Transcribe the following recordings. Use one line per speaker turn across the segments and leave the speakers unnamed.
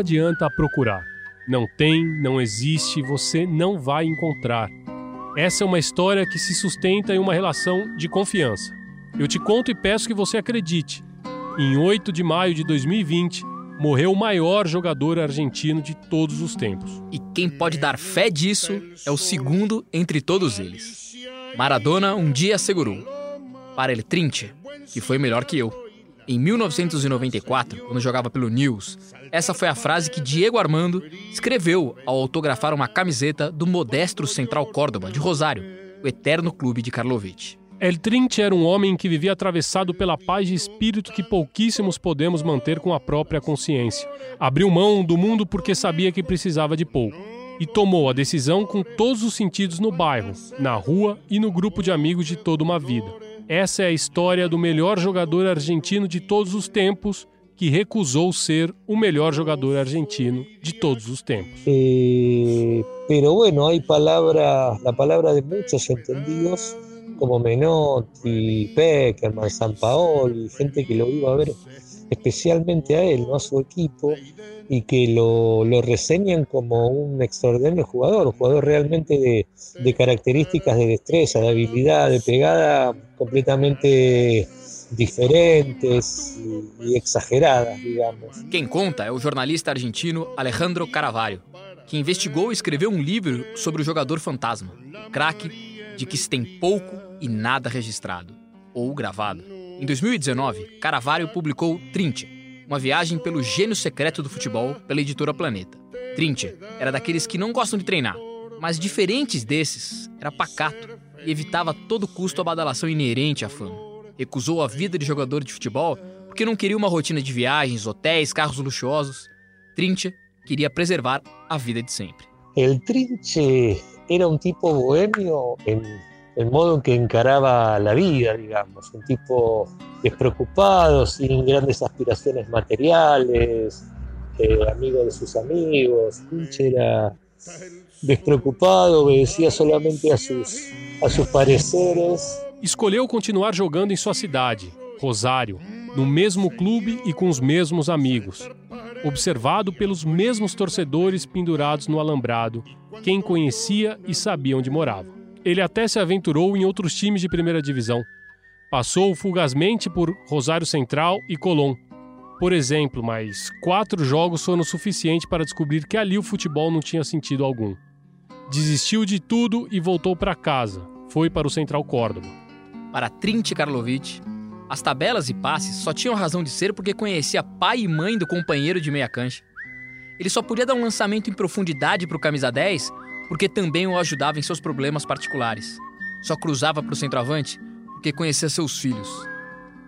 Adianta procurar. Não tem, não existe, você não vai encontrar. Essa é uma história que se sustenta em uma relação de confiança. Eu te conto e peço que você acredite. Em 8 de maio de 2020, morreu o maior jogador argentino de todos os tempos.
E quem pode dar fé disso é o segundo entre todos eles. Maradona um dia assegurou: para ele Trinche, que foi melhor que eu. Em 1994, quando jogava pelo News, essa foi a frase que Diego Armando escreveu ao autografar uma camiseta do Modesto Central Córdoba, de Rosário, o eterno clube de Karlovich.
El Trinche era um homem que vivia atravessado pela paz de espírito que pouquíssimos podemos manter com a própria consciência. Abriu mão do mundo porque sabia que precisava de pouco. E tomou a decisão com todos os sentidos no bairro, na rua e no grupo de amigos de toda uma vida. Essa é a história do melhor jogador argentino de todos os tempos que recusou ser o melhor jogador argentino de todos os tempos.
Eh, pero bueno, hay palabras, la palabra de muchos entendidos, como Menotti, Peckerman, Sampaoli, gente que lo iba a ver especialmente a él, a su equipo, y que lo, lo reseñan como un extraordinario jugador, un jugador realmente de, de características de destreza, de habilidad, de pegada completamente diferentes y, y exageradas, digamos.
Quem conta é o jornalista argentino Alejandro Caravaggio, que investigou e escreveu um livro sobre o jogador fantasma, craque de que se tem pouco e nada registrado, ou gravado. Em 2019, Caravaggio publicou Trinche, uma viagem pelo gênio secreto do futebol pela editora Planeta. Trinche era daqueles que não gostam de treinar, mas diferentes desses, era pacato e evitava a todo custo a badalação inerente à fama. Recusou a vida de jogador de futebol porque não queria uma rotina de viagens, hotéis, carros luxuosos. Trinche queria preservar a vida de sempre.
El Trinche era un tipo bohemio en el modo en que encaraba la vida, digamos, un tipo despreocupado, sin grandes aspiraciones materiales, eh, amigo de sus amigos. Trinche era despreocupado, obedecía solamente a sus, a sus pareceres
Escolheu continuar jogando em sua cidade, Rosário, no mesmo clube e com os mesmos amigos. Observado pelos mesmos torcedores pendurados no alambrado, quem conhecia e sabia onde morava. Ele até se aventurou em outros times de primeira divisão. Passou fugazmente por Rosário Central e Colón. Por exemplo, mas quatro jogos foram suficientes para descobrir que ali o futebol não tinha sentido algum. Desistiu de tudo e voltou para casa. Foi para o Central Córdoba.
Para Trinche Karlovic, as tabelas e passes só tinham razão de ser porque conhecia pai e mãe do companheiro de meia cancha. Ele só podia dar um lançamento em profundidade para o camisa 10 porque também o ajudava em seus problemas particulares. Só cruzava para o centroavante porque conhecia seus filhos.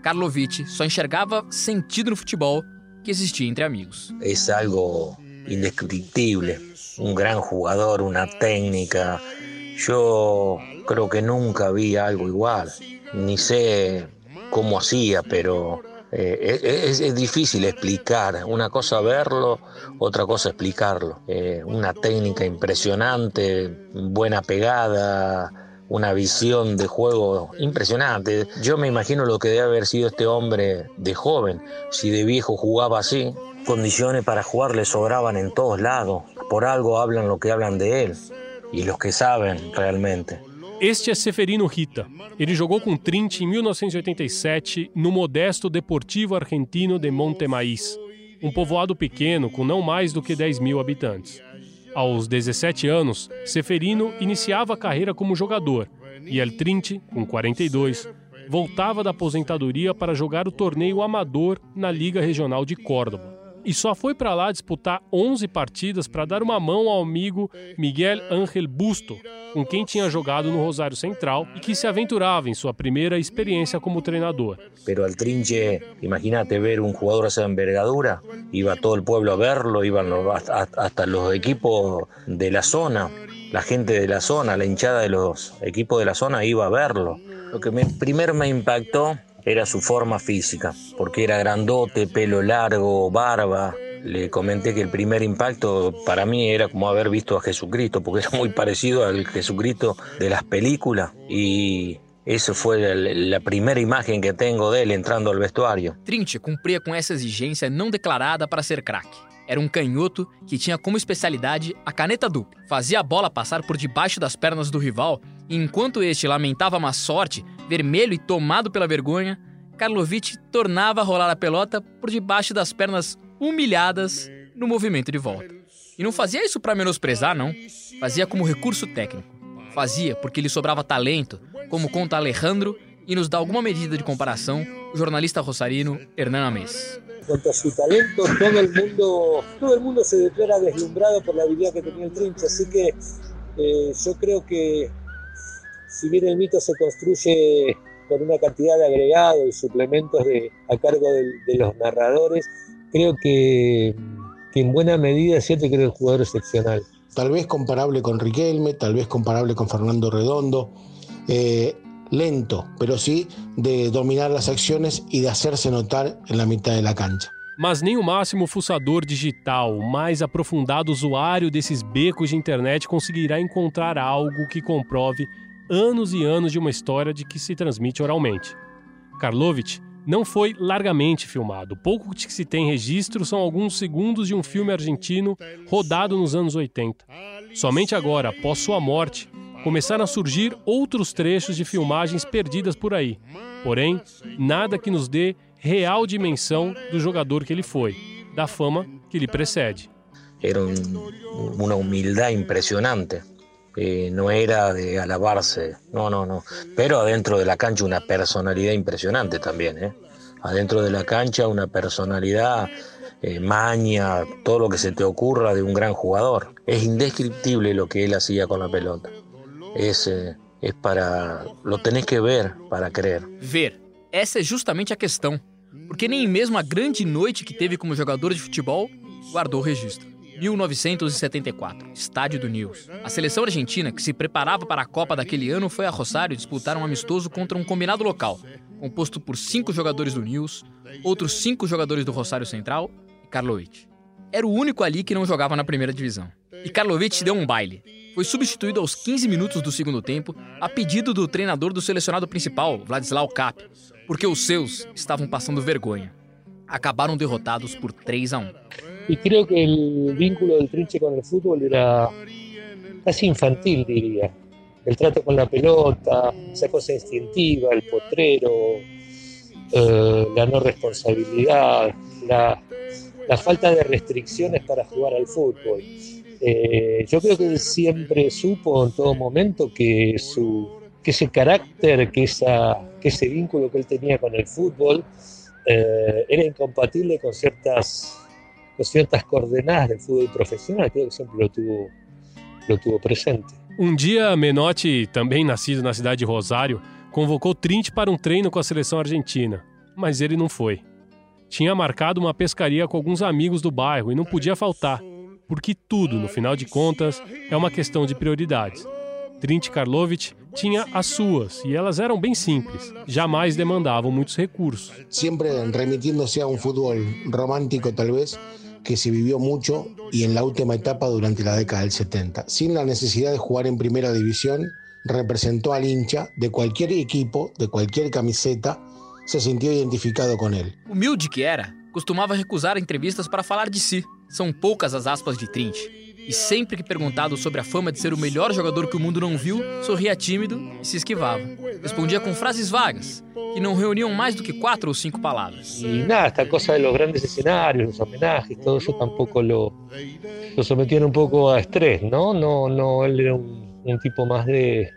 Karlovic só enxergava sentido no futebol que existia entre amigos.
es algo indescriptible. Un gran jugador, una técnica. Yo creo que nunca vi algo igual. Ni sé cómo hacía, pero eh, es, difícil explicar. Una cosa verlo, otra cosa explicarlo. Eh, una técnica impresionante, buena pegada, una visión de juego impresionante. Yo me imagino lo que debe haber sido este hombre de joven. Si de viejo jugaba así, condiciones para jugar le sobraban en todos lados. Por algo hablan lo que hablan de él y los que saben realmente.
Este é Seferino Rita. Ele jogou com Trinche em 1987 no modesto Deportivo Argentino de Montemaíz, um povoado pequeno com não mais do que 10 mil habitantes. Aos 17 anos, Seferino iniciava a carreira como jogador e El Trinche, com 42, voltava da aposentadoria para jogar o torneio amador na Liga Regional de Córdoba e só foi para lá disputar 11 partidas para dar uma mão ao amigo Miguel Ángel Busto, com quem tinha jogado no Rosário Central e que se aventurava em sua primeira experiência como treinador.
Pero al trinche, imagínate ver un jugador de esa envergadura, iba todo el pueblo a verlo, iban hasta los equipos de la zona, la gente de la zona, la hinchada de los equipos de la zona iba a verlo. Lo que me, primero me impactó era su forma física, porque era grandote, pelo largo, barba. Le comenté que el primer impacto para mí era como haber visto a Jesucristo, porque era muy parecido al Jesucristo de las películas y Essa foi a, primeira imagem que tenho dele entrando ao vestuário.
Trinche cumpria com essa exigência não declarada para ser craque. Era um canhoto que tinha como especialidade a caneta dupla. Fazia a bola passar por debaixo das pernas do rival enquanto este lamentava má sorte, vermelho e tomado pela vergonha, Karlovic tornava a rolar a pelota por debaixo das pernas humilhadas no movimento de volta. E não fazia isso para menosprezar, não. Fazia como recurso técnico. Fazia porque lhe sobrava talento, como conta Alejandro e nos dá alguma medida de comparação o jornalista rosarino Hernán Amés.
Quanto a su talento, todo el mundo, todo el mundo se declara deslumbrado por la habilidad que tenía el Trinche, así que eh, yo creo que si bien el mito se construye con una cantidad de agregados y suplementos de, a cargo de, de, los narradores, creo que, que en buena medida es cierto que era un jugador excepcional.
Tal vez comparable con Riquelme, tal vez comparable con Fernando Redondo. Eh, lento, pero sí de dominar las acciones y de hacerse notar en la mitad de la cancha.
Mas nem o máximo fuçador digital, o mais aprofundado usuário desses becos de internet conseguirá encontrar algo que comprove anos e anos de uma história de que se transmite oralmente. Karlovich não foi largamente filmado. Pouco que se tem registro são alguns segundos de um filme argentino rodado nos anos 80. Somente agora, após sua morte, começaram a surgir outros trechos de filmagens perdidas por aí. Porém, nada que nos dê real dimensão do jogador que ele foi, da fama que lhe precede.
Era um, uma humildade impressionante. Eh, no era de alabarse, no, no, no. Pero adentro de la cancha una personalidad impresionante también, ¿eh? Adentro de la cancha una personalidad, eh, maña, todo lo que se te ocurra de un gran jugador. Es indescriptible lo que él hacía con la pelota. Es, eh, es para. Lo tenés que ver para crer.
Ver. Essa é justamente a questão. Porque nem mesmo a grande noite que teve como jogador de futebol guardou registro. 1974, estádio do News. A seleção argentina, que se preparava para a Copa daquele ano, foi a Rosário disputar um amistoso contra um combinado local, composto por cinco jogadores do News, outros cinco jogadores do Rosário Central e Karlovic. Era o único ali que não jogava na primeira divisão. E Karlovic deu um baile. Foi substituído aos 15 minutos do segundo tempo, a pedido do treinador do selecionado principal, Vladislau Kapp, porque os seus estavam passando vergonha. Acabaram derrotados por 3 a 1.
Y creo que el vínculo del Trinche con el fútbol era casi infantil, diría. El trato con la pelota, esa cosa instintiva, el potrero, eh, la no responsabilidad, la, falta de restricciones para jugar al fútbol. Eh, yo creo que él siempre supo en todo momento que, su, que ese carácter, que, esa, que ese vínculo que él tenía con el fútbol eh, era incompatible con ciertas ciertas coordenadas del fútbol profesional, creo que sempre lo tuvo, lo tuvo presente.
Um dia, Menotti, também nascido na cidade de Rosário, convocou Trint para um treino com a seleção argentina, mas ele não foi. Tinha marcado uma pescaria com alguns amigos do bairro e não podia faltar, porque tudo, no final de contas, é uma questão de prioridades. Trint Karlovic tinha as suas e elas eram bem simples, jamais demandavam muitos recursos.
Sempre remitindo-se a um futebol romântico, talvez, que se vivió mucho y en la última etapa durante la década del 70. Sin la necesidad de jugar en primera división, representó al hincha de cualquier equipo, de cualquier camiseta, se sintió identificado con él.
Humilde que era, costumava recusar entrevistas para falar de si. São poucas as aspas de Trint. E sempre que perguntado sobre a fama de ser o melhor jogador que o mundo não viu, sorria tímido e se esquivava. Respondia com frases vagas, que não reuniam mais do que quatro ou cinco palavras.
Y nada, esta cosa de los grandes escenarios, los homenajes, todo eso tampoco lo, lo sometían un poco a estrés, ¿no? No, no, él era un, un tipo más de,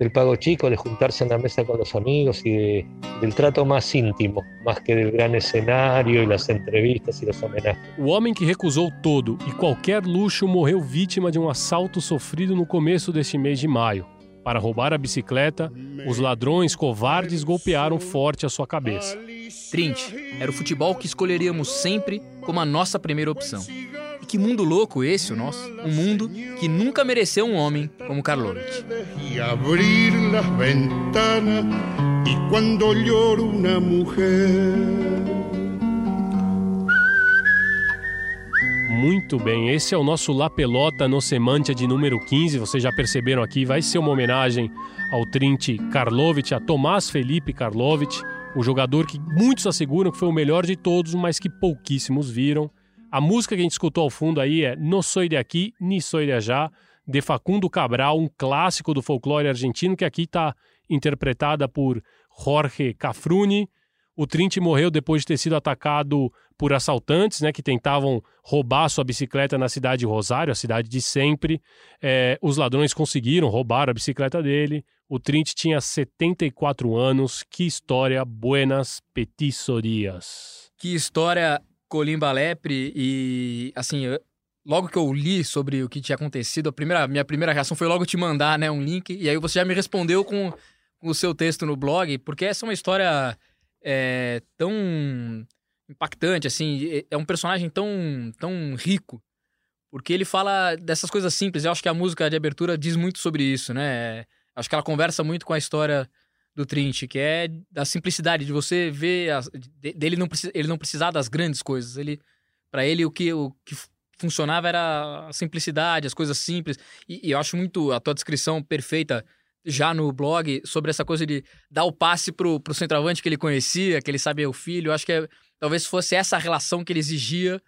del pago chico, de juntarse en la mesa con los amigos y de, del trato más íntimo, más que del gran escenario y las entrevistas y los homenajes.
O homem que recusou todo e qualquer luxo morreu vítima de um assalto sofrido no começo deste mês de maio. Para roubar a bicicleta, os ladrões covardes golpearam forte a sua cabeça.
Trint era o futebol que escolheríamos sempre como a nossa primeira opção. Que mundo louco esse o nosso? Um mundo que nunca mereceu um homem como Karlovic.
Muito bem, esse é o nosso La Pelota no Semantia de número 15. Vocês já perceberam aqui, vai ser uma homenagem ao Trint Karlovic, a Tomás Felipe Karlovic, o jogador que muitos asseguram que foi o melhor de todos, mas que pouquíssimos viram. A música que a gente escutou ao fundo aí é No Soy de Aqui, Ni Soy de Allá, de Facundo Cabral, um clássico do folclore argentino, que aqui está interpretada por Jorge Cafruni. O Trint morreu depois de ter sido atacado por assaltantes, né, que tentavam roubar sua bicicleta na cidade de Rosário, a cidade de sempre. É, os ladrões conseguiram roubar a bicicleta dele. O Trint tinha 74 anos. Que história, buenas petissorias.
Que história Colimba Lepre e assim, eu- logo que eu li sobre o que tinha acontecido, a primeira, minha primeira reação foi logo te mandar, né, um link e aí você já me respondeu com, o seu texto no blog, porque essa é uma história é, tão impactante, assim, é- é um personagem tão, tão rico, porque ele fala dessas coisas simples. Eu acho que a música de abertura diz muito sobre isso, né? Acho que ela conversa muito com a história do Trint, que é da simplicidade de você ver de- dele não ele não precisar das grandes coisas. Ele para ele o que o que funcionava era a simplicidade, as coisas simples. E, e eu acho muito a tua descrição perfeita já no blog sobre essa coisa de dar o passe pro, pro centroavante que ele conhecia, que ele sabia o filho. Eu acho que é- talvez fosse essa relação que ele exigia,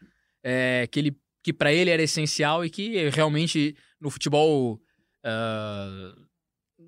é, que ele que para ele era essencial e que realmente no futebol ah,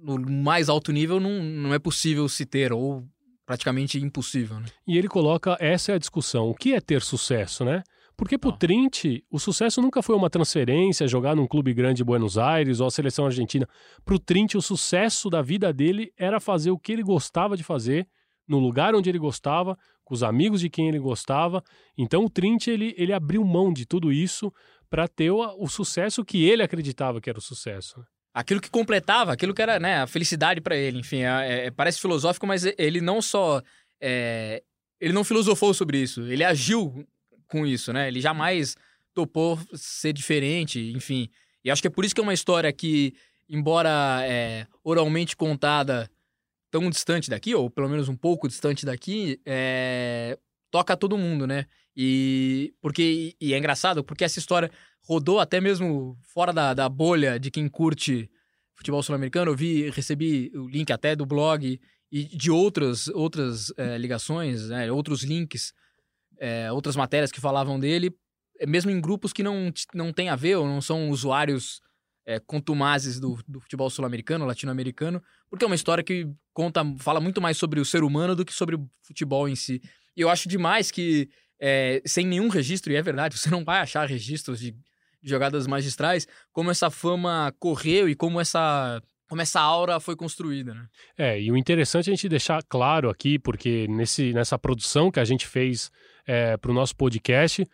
no mais alto nível não, não é possível se ter ou praticamente impossível, né?
E ele coloca essa é a discussão. O que é ter sucesso, né? Porque pro
Ah.
Trint, o sucesso nunca foi uma transferência, jogar num clube grande de Buenos Aires ou a seleção argentina. Pro Trint, o sucesso da vida dele era fazer o que ele gostava de fazer, no lugar onde ele gostava, com os amigos de quem ele gostava. Então o Trint, ele, ele abriu mão de tudo isso para ter o, o sucesso que ele acreditava que era o sucesso.
Aquilo que completava, aquilo que era né, a felicidade para ele. Enfim, é- é- parece filosófico, mas ele não só. é, ele não filosofou sobre isso, ele agiu com isso, né? Ele jamais topou ser diferente, enfim. E acho que é por isso que é uma história que, embora é, oralmente contada tão distante daqui, ou pelo menos um pouco distante daqui, é, toca todo mundo, né? E porque e é engraçado porque essa história rodou até mesmo fora da, da bolha de quem curte futebol sul-americano. Eu vi, recebi o link até do blog e de outras outras eh, ligações, né, outros links, eh, outras matérias que falavam dele, eh, mesmo em grupos que não, não tem a ver ou não são usuários eh, contumazes do, do futebol sul-americano, latino-americano, porque é uma história que conta, fala muito mais sobre o ser humano do que sobre o futebol em si. E eu acho demais que, eh, sem nenhum registro, e é verdade, você não vai achar registros de jogadas magistrais, como essa fama correu e como essa, como essa aura foi construída, né?
É, e o interessante é a gente deixar claro aqui, porque nesse, nessa produção que a gente fez para o nosso podcast,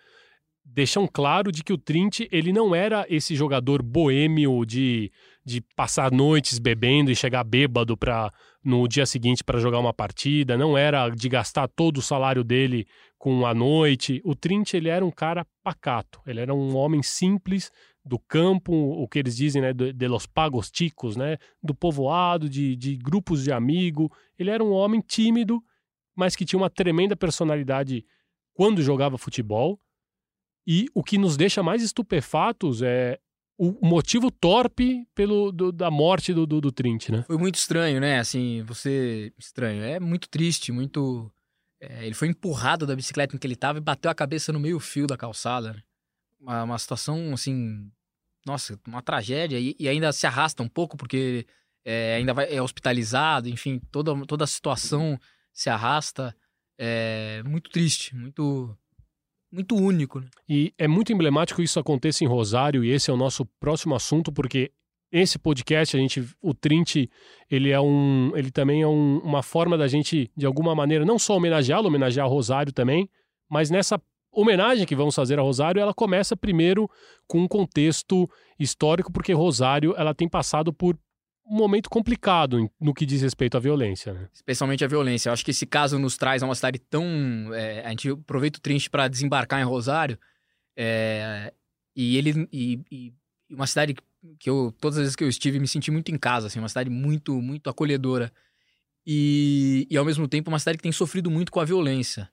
deixam claro de que o Trint ele não era esse jogador boêmio de, de passar noites bebendo e chegar bêbado pra, no dia seguinte para jogar uma partida, não era de gastar todo o salário dele com a noite. O Trint ele era um cara pacato, ele era um homem simples do campo, o que eles dizem, né, de, los pagos ticos, né, do povoado, de, de grupos de amigo. Ele era um homem tímido, mas que tinha uma tremenda personalidade quando jogava futebol. E o que nos deixa mais estupefatos é o motivo torpe pelo, do- da morte do, do, do Trint, né?
Foi muito estranho, né? Assim, você. Estranho. É muito triste, muito. é, ele foi empurrado da bicicleta em que ele tava e bateu a cabeça no meio-fio da calçada. né? Uma, uma situação, assim. nossa, uma tragédia e, e ainda se arrasta um pouco porque é, ainda vai, é hospitalizado, enfim, toda, toda a situação se arrasta. É muito triste, muito muito único. Né?
E é muito emblemático isso aconteça em Rosário, e esse é o nosso próximo assunto, porque esse podcast, a gente, o Trint, ele é um, ele também é um, uma forma da gente, de alguma maneira, não só homenageá-lo, homenagear Rosário também, mas nessa homenagem que vamos fazer a Rosário, ela começa primeiro com um contexto histórico, porque Rosário, ela tem passado por um momento complicado no que diz respeito à violência. Né?
Especialmente a violência. Eu acho que esse caso nos traz a uma cidade tão. É, a gente aproveita o Trint para desembarcar em Rosário. É, e ele. E, e, uma cidade que eu, todas as vezes que eu estive, me senti muito em casa, assim, uma cidade muito, muito acolhedora. E, e ao mesmo tempo, uma cidade que tem sofrido muito com a violência.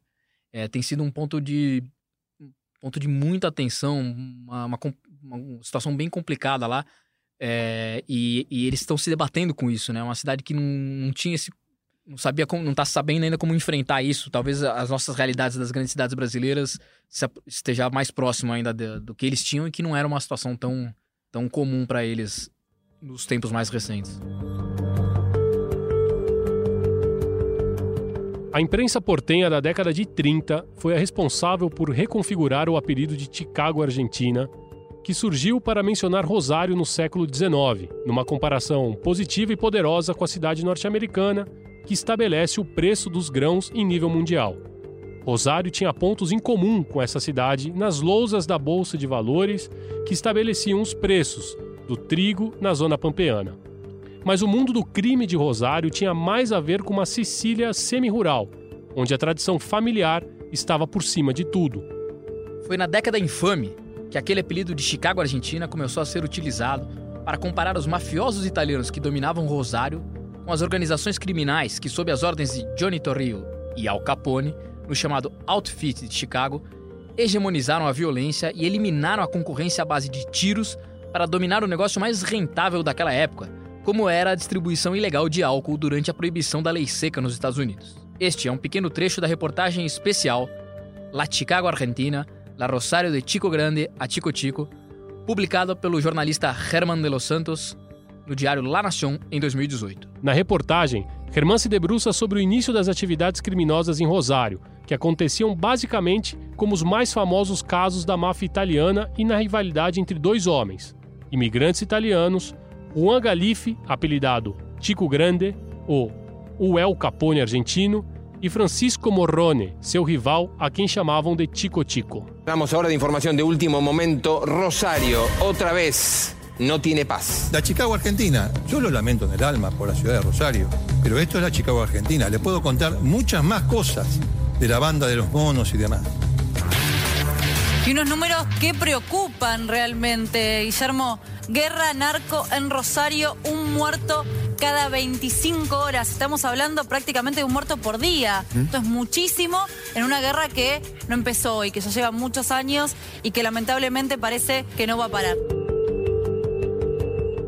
É, tem sido um ponto de um ponto de muita atenção, uma, uma, uma situação bem complicada lá. É, e, e, eles estão se debatendo com isso, né? Uma cidade que não, não tinha esse. Não sabia como, não está sabendo ainda como enfrentar isso. Talvez as nossas realidades das grandes cidades brasileiras esteja mais próximo ainda do, do que eles tinham e que não era uma situação tão, tão comum para eles nos tempos mais recentes.
A imprensa portenha da década de 30 foi a responsável por reconfigurar o apelido de Chicago Argentina que surgiu para mencionar Rosário no século XIX, numa comparação positiva e poderosa com a cidade norte-americana, que estabelece o preço dos grãos em nível mundial. Rosário tinha pontos em comum com essa cidade nas lousas da Bolsa de Valores que estabeleciam os preços do trigo na zona pampeana. Mas o mundo do crime de Rosário tinha mais a ver com uma Sicília semi-rural, onde a tradição familiar estava por cima de tudo.
Foi na década infame que aquele apelido de Chicago Argentina começou a ser utilizado para comparar os mafiosos italianos que dominavam Rosário com as organizações criminais que, sob as ordens de Johnny Torrio e Al Capone, no chamado Outfit de Chicago, hegemonizaram a violência e eliminaram a concorrência à base de tiros para dominar o negócio mais rentável daquela época, como era a distribuição ilegal de álcool durante a proibição da lei seca nos Estados Unidos. Este é um pequeno trecho da reportagem especial La Chicago Argentina, La Rosario de Chico Grande a Chico Chico, publicado pelo jornalista Herman de los Santos no diário La Nación em 2018.
Na reportagem, Herman se debruça sobre o início das atividades criminosas em Rosário, que aconteciam basicamente como os mais famosos casos da máfia italiana e na rivalidade entre dois homens, imigrantes italianos, Juan Galife, apelidado Chico Grande, ou o El Capone argentino, e Francisco Morrone, seu rival, a quien llamaban de Chico Chico.
Vamos ahora de información de último momento. Rosario, otra vez, no tiene paz.
La Chicago Argentina, yo lo lamento en el alma por la ciudad de Rosario, pero esto es la Chicago Argentina. Le puedo contar muchas más cosas de la banda de los monos y demás.
Y unos números que preocupan realmente, Guillermo. Guerra narco en Rosario, un muerto cada 25 horas. Estamos hablando prácticamente de un muerto por día. ¿Mm? Esto es muchísimo en una guerra que no empezó hoy, que ya lleva muchos años y que lamentablemente parece que no va a parar.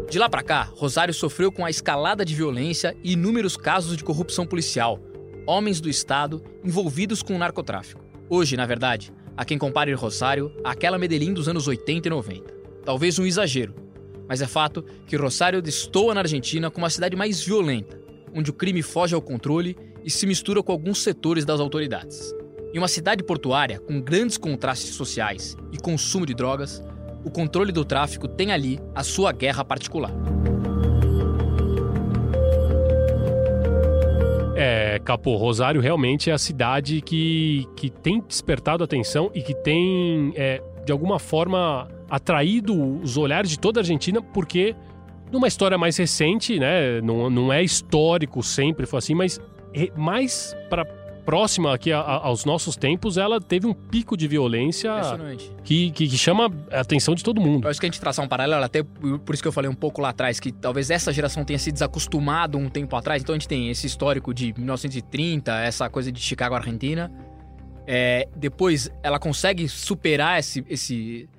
De lá para cá, Rosário sofreu com a escalada de violência e inúmeros casos de corrupção policial, homens do Estado envolvidos com o narcotráfico. Hoje, na verdade, há quem compare Rosário àquela Medellín dos anos 80 e 90. Talvez um exagero, mas é fato que Rosário destoa na Argentina como a cidade mais violenta, onde o crime foge ao controle e se mistura com alguns setores das autoridades. Em uma cidade portuária com grandes contrastes sociais e consumo de drogas, o controle do tráfico tem ali a sua guerra particular.
É, Capô, Rosário realmente é a cidade que, que tem despertado atenção e que tem, é, de alguma forma, atraído os olhares de toda a Argentina, porque numa história mais recente, né, não, não é histórico sempre foi assim, mas mais para próxima aqui a, a, aos nossos tempos, ela teve um pico de violência que, que, que, chama a atenção de todo mundo.
Eu acho que a gente traçar um paralelo, até por isso que eu falei um pouco lá atrás, que talvez essa geração tenha se desacostumado um tempo atrás. Então a gente tem esse histórico de 1930, essa coisa de Chicago, Argentina. É, depois ela consegue superar esse, esse,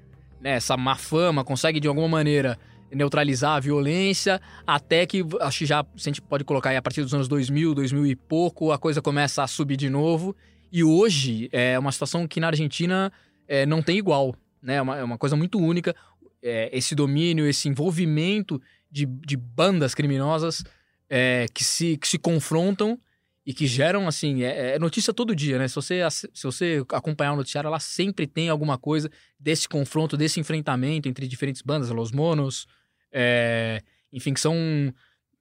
né, essa má fama, consegue de alguma maneira neutralizar a violência, até que acho que já a gente pode colocar aí a partir dos anos 2000, 2000 e pouco, a coisa começa a subir de novo. E hoje é uma situação que na Argentina é, não tem igual, né? É uma, é uma coisa muito única. é, esse domínio, esse envolvimento de, de bandas criminosas é, que, se, que se confrontam e que geram, assim, é, é, notícia todo dia, né? Se você, se você acompanhar o noticiário, ela sempre tem alguma coisa desse confronto, desse enfrentamento entre diferentes bandas, Los Monos, é, enfim, que são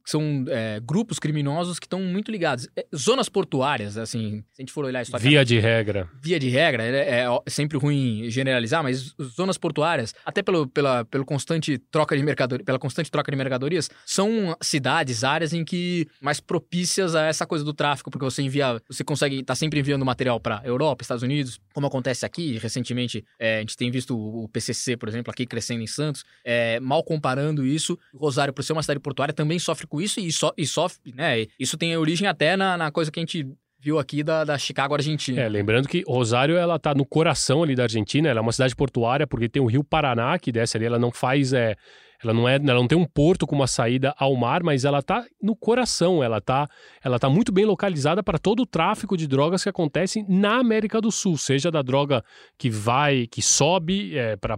são é, grupos criminosos que estão muito ligados. É, zonas portuárias, assim, se a gente for olhar isso
Via de regra.
Via de regra, é, é, sempre ruim generalizar, mas zonas portuárias, até pelo, pela, pelo constante troca de mercadoria, pela constante troca de mercadorias, são cidades, áreas em que mais propícias a essa coisa do tráfico, porque você envia, você consegue estar tá sempre enviando material para Europa, Estados Unidos, como acontece aqui, recentemente é, a gente tem visto o PCC, por exemplo, aqui crescendo em Santos, é, mal comparando isso, Rosário, por ser uma cidade portuária, também sofre com isso e, so, e sofre, né? Isso tem origem até na, na coisa que a gente viu aqui da, da Chicago, Argentina.
É, lembrando que Rosário, ela tá no coração ali da Argentina, ela é uma cidade portuária, porque tem o Rio Paraná que desce ali, ela não faz, é, ela não é, ela não tem um porto com uma saída ao mar, mas ela tá no coração, ela tá, ela tá muito bem localizada para todo o tráfico de drogas que acontece na América do Sul, seja da droga que vai, que sobe é, para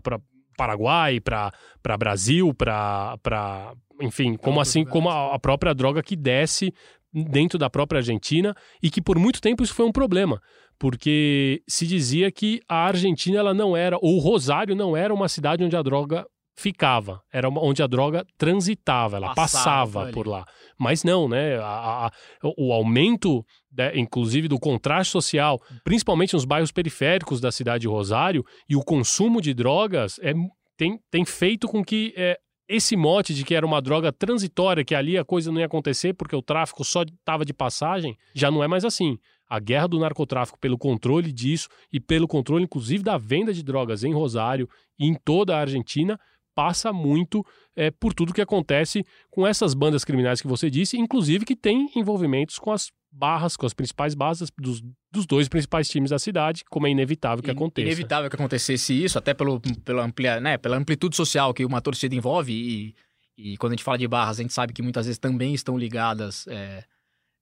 Paraguai, para Brasil, para enfim, como assim, como a, a própria droga que desce dentro da própria Argentina e que por muito tempo isso foi um problema, porque se dizia que a Argentina ela não era, ou Rosário não era uma cidade onde a droga ficava, era onde a droga transitava, ela passava, passava por lá. Mas não, né? A, a, o aumento, né, inclusive, do contraste social, principalmente nos bairros periféricos da cidade de Rosário, e o consumo de drogas é, tem, tem feito com que é, esse mote de que era uma droga transitória, que ali a coisa não ia acontecer porque o tráfico só estava de passagem, já não é mais assim. A guerra do narcotráfico pelo controle disso e pelo controle, inclusive, da venda de drogas em Rosário e em toda a Argentina, passa muito é, por tudo que acontece com essas bandas criminais que você disse, inclusive que tem envolvimentos com as barras, com as principais bases dos, dos dois principais times da cidade, como é inevitável que aconteça.
Inevitável que acontecesse isso, até pelo, pela, amplia, né, pela amplitude social que uma torcida envolve e, e quando a gente fala de barras, a gente sabe que muitas vezes também estão ligadas é,